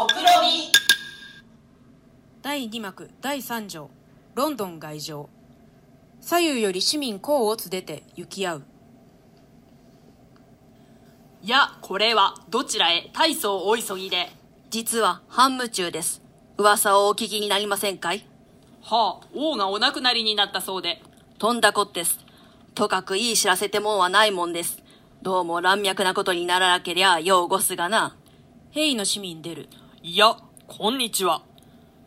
目論み第2幕第3条ロンドン外上左右より市民公をつ出て行き合ういや、これは、どちらへ、大層お急ぎで。実は、半夢中です。噂をお聞きになりませんかい？はあ、王がお亡くなりになったそうで。とんだこってす。とかくいい知らせてもんはないもんです。どうも乱脈なことにならなけりゃ、ようごすがな。兵の市民出るいや、こんにちは。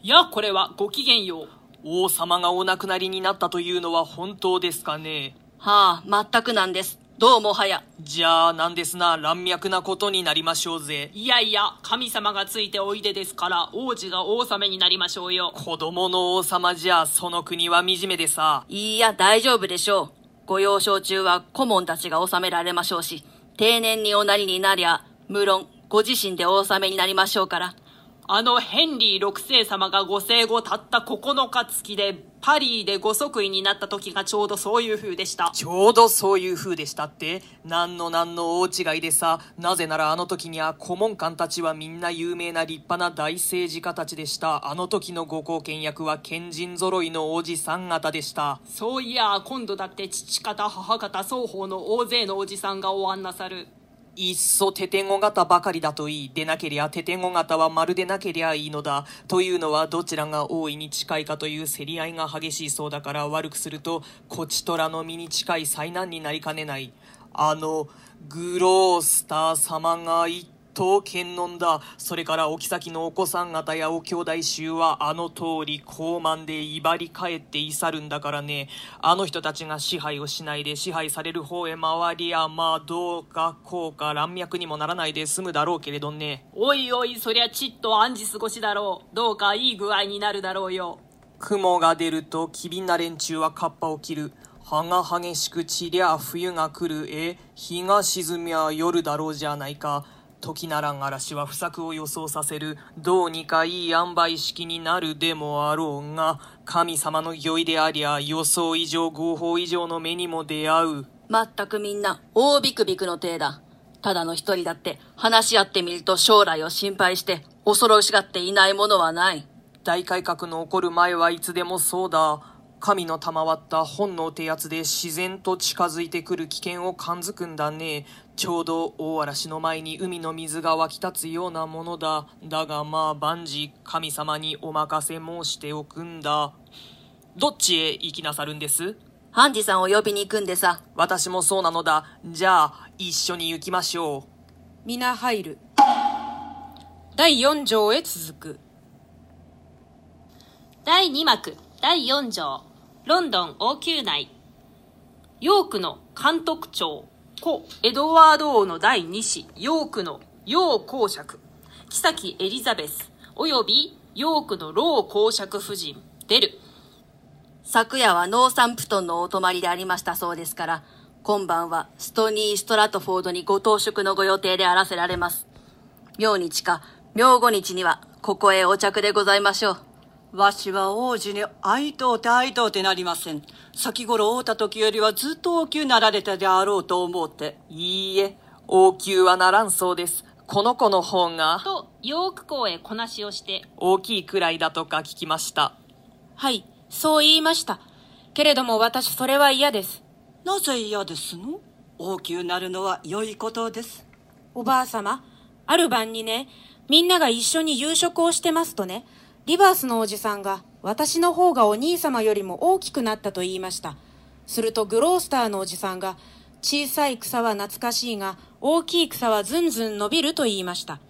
いや、これは、ごきげんよう。王様がお亡くなりになったというのは本当ですかねはあ、全くなんです。どうもはや。じゃあ、なんですな、乱脈なことになりましょうぜ。いやいや、神様がついておいでですから、王子が王様になりましょうよ。子供の王様じゃ、その国は惨めでさ。いいや、大丈夫でしょう。ご幼少中は顧問たちが治められましょうし、定年におなりになりゃ、無論、ご自身でお納めになりましょうから。あのヘンリー六世様がご生後たった9日月で、パリでご即位になった時がちょうどそういう風でした。ちょうどそういう風でしたって？何の何の大違いでさ？なぜならあの時には顧問官たちはみんな有名な立派な大政治家たちでした。あの時のご後見役は賢人揃いのおじさん方でした。そういや、今度だって父方母方双方の大勢のおじさんがお案なさる。いっそテテ語型ばかりだといい。でなけりゃテテンゴ型はまるでなけりゃいいのだ。というのはどちらが大いに近いかという競り合いが激しいそうだから悪くすると、こちとらの身に近い災難になりかねない。あの、グロースター様が一刀剣論だ。それからお妃のお子さん方やお兄弟衆はあの通り高慢で威張り返ってい去るんだからね。あの人たちが支配をしないで支配される方へ回りゃまあどうかこうか乱脈にもならないで済むだろうけれどね。おいおい、そりゃちっと暗示過ごしだろう。どうかいい具合になるだろうよ。雲が出ると機敏な連中はカッパを切る。葉が激しく散りゃ冬が来る。え日が沈みゃ夜だろうじゃないか。時ならん嵐は不作を予想させる。どうにかいい塩梅式になるでもあろうが、神様の御意でありゃ予想以上合法以上の目にも出会う。まったくみんな、大ビクビクの体だ。ただの一人だって、話し合ってみると将来を心配して、恐ろしがっていないものはない。大改革の起こる前はいつでもそうだ。神の賜った本能ってやつで自然と近づいてくる危険を感づくんだね。ちょうど大嵐の前に海の水が湧き立つようなものだ。だがまあ万事神様にお任せ申しておくんだ。どっちへ行きなさるんです？ハンジさんを呼びに行くんでさ。私もそうなのだ。じゃあ一緒に行きましょう。皆入る第4条へ続く第2幕第4条ロンドン王宮内。ヨークの監督長。故エドワード王の第2子。ヨークのヨー公爵。妃エリザベス。及びヨークのロー公爵夫人。出る。昨夜はノーサンプトンのお泊まりでありましたそうですから、今晩はストニー・ストラトフォードにご当宿のご予定であらせられます。明日か、明後日には、ここへお着でございましょう。わしは王子に会いとうて会いとうてなりません。先頃会うた時よりはずっと王宮なられたであろうと思うて。いいえ、王宮はならんそうです。この子の方がとヨーク公へこなしをして大きいくらいだとか聞きました。はいそう言いましたけれども私それは嫌ですなぜ嫌ですの？王宮なるのは良いことです。おばあ様ある晩にねみんなが一緒に夕食をしてますとねリバースのおじさんが私の方がお兄様よりも大きくなったと言いました。するとグロースターのおじさんが小さい草は懐かしいが大きい草はずんずん伸びると言いました。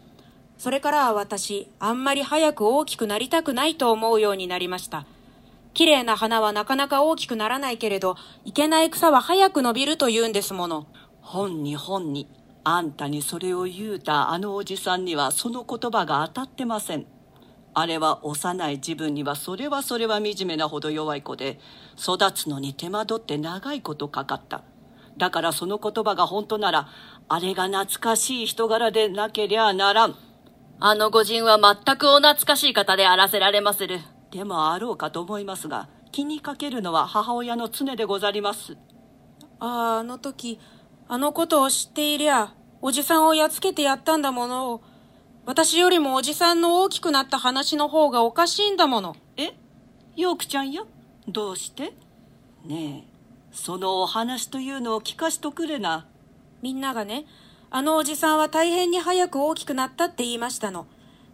それからは私あんまり早く大きくなりたくないと思うようになりました。綺麗な花はなかなか大きくならないけれどいけない草は早く伸びると言うんですもの。本に本に、あんたにそれを言うたあのおじさんにはその言葉が当たってません。あれは幼い自分にはそれはそれは惨めなほど弱い子で、育つのに手間取って長いことかかった。だからその言葉が本当なら、あれが懐かしい人柄でなけりゃならん。あの御人は全くお懐かしい方であらせられまする。でもあろうかと思いますが、気にかけるのは母親の常でござります。ああ、あの時、あのことを知っていりゃ、おじさんをやっつけてやったんだものを。私よりもおじさんの大きくなった話の方がおかしいんだもの。え？ヨークちゃんや？どうして？ねえそのお話というのを聞かしとくれな。みんながね、あのおじさんは大変に早く大きくなったって言いましたの。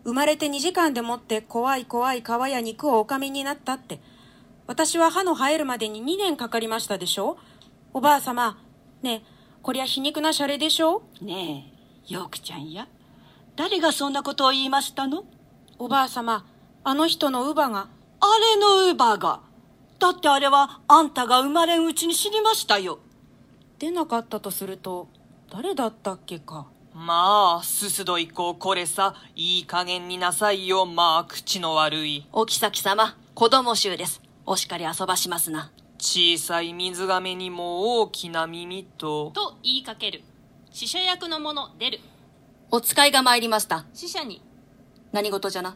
生まれて2時間でもって怖い怖い皮や肉をおかみになったって。私は歯の生えるまでに2年かかりましたでしょ？おばあ様、ねえ、こりゃ皮肉なシャレでしょ？ねえヨークちゃんや誰がそんなことを言いましたの？おばあ様、あの人の乳母が。あれの乳母がだってあれはあんたが生まれんうちに死にましたよ出なかったとすると、誰だったっけか。まあ、すすどい子、これさ、いい加減になさいよ、まあ、口の悪い。お妃様、子供衆です。お叱り遊ばしますな。小さい水亀にも大きな耳と、と言いかける。死者役の者出る。お使いが参りました。死者に。何事じゃな。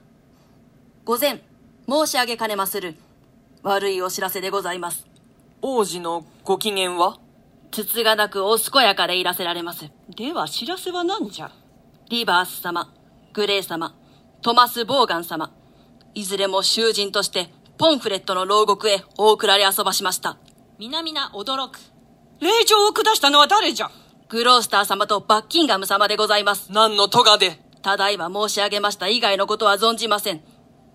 午前、申し上げかねまする。悪いお知らせでございます。王子のご機嫌は？つつがなくお健やかでいらせられます。では知らせは何じゃ？リバース様、グレイ様、トマス・ボーガン様、いずれも囚人として、ポンフレットの牢獄へお送られ遊ばしました。皆々驚く。令状を下したのは誰じゃ？グロースター様とバッキンガム様でございます。何の咎で？ただいま申し上げました以外のことは存じません。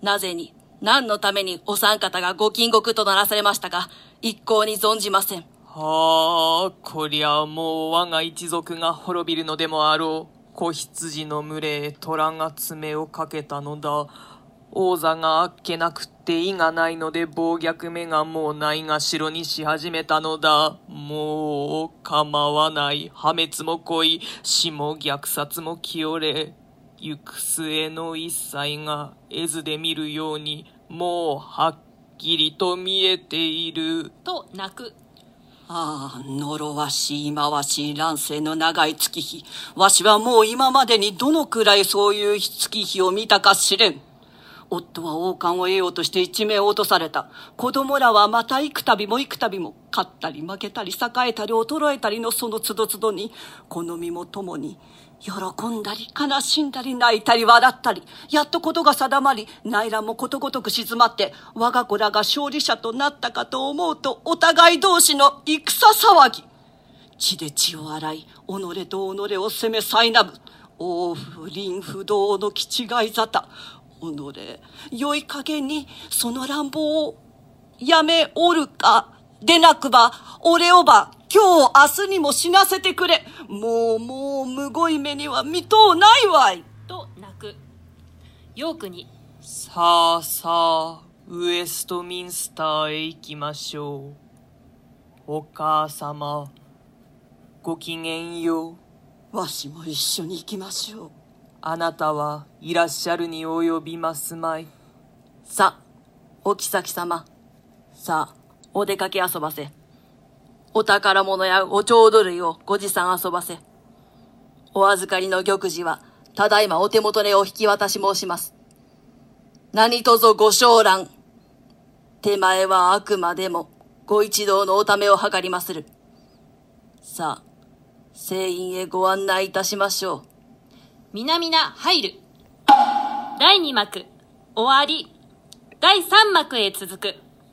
なぜに、何のためにお三方がご禁獄とならされましたか、一向に存じません。はあ、こりゃもう我が一族が滅びるのでもあろう。子羊の群れへ虎が爪をかけたのだ。王座があっけなくって意がないので暴虐目がもうないがしろにし始めたのだ。もう構わない。破滅も来い。死も虐殺も清れ。行く末の一切が絵図で見るようにもうはっきりと見えている。と泣く。ああ、呪わしい忌まわしい乱世の長い月日。わしはもう今までにどのくらいそういう月日を見たか知れん。夫は王冠を得ようとして一命を落とされた。子供らはまた幾度も幾度も、勝ったり負けたり栄えたり衰えたりのその都度都度に、この身も共に、喜んだり悲しんだり泣いたり笑ったり、やっとことが定まり、内乱もことごとく静まって、我が子らが勝利者となったかと思うと、お互い同士の戦騒ぎ。血で血を洗い、己と己を責め苛む。王不倫不動の気違い沙汰。己、良い加減にその乱暴をやめおるか。でなくば、俺をば、今日明日にも死なせてくれ。もうもう、むごい目には見とうないわい。と泣く。ヨークに。さあさあ、ウエストミンスターへ行きましょう。お母様、ごきげんよう。わしも一緒に行きましょう。あなたはいらっしゃるに及びますまい。さ、お妃様。さあ、お出かけ遊ばせ。お宝物やお浄土類をご持参遊ばせ。お預かりの玉璽は、ただいまお手元でお引き渡し申します。何卒ご昇覧。手前はあくまでも、ご一同のおためを図りまする。さあ、聖院へご案内いたしましょう。皆々入る。第2幕、終わり。第3幕へ続く。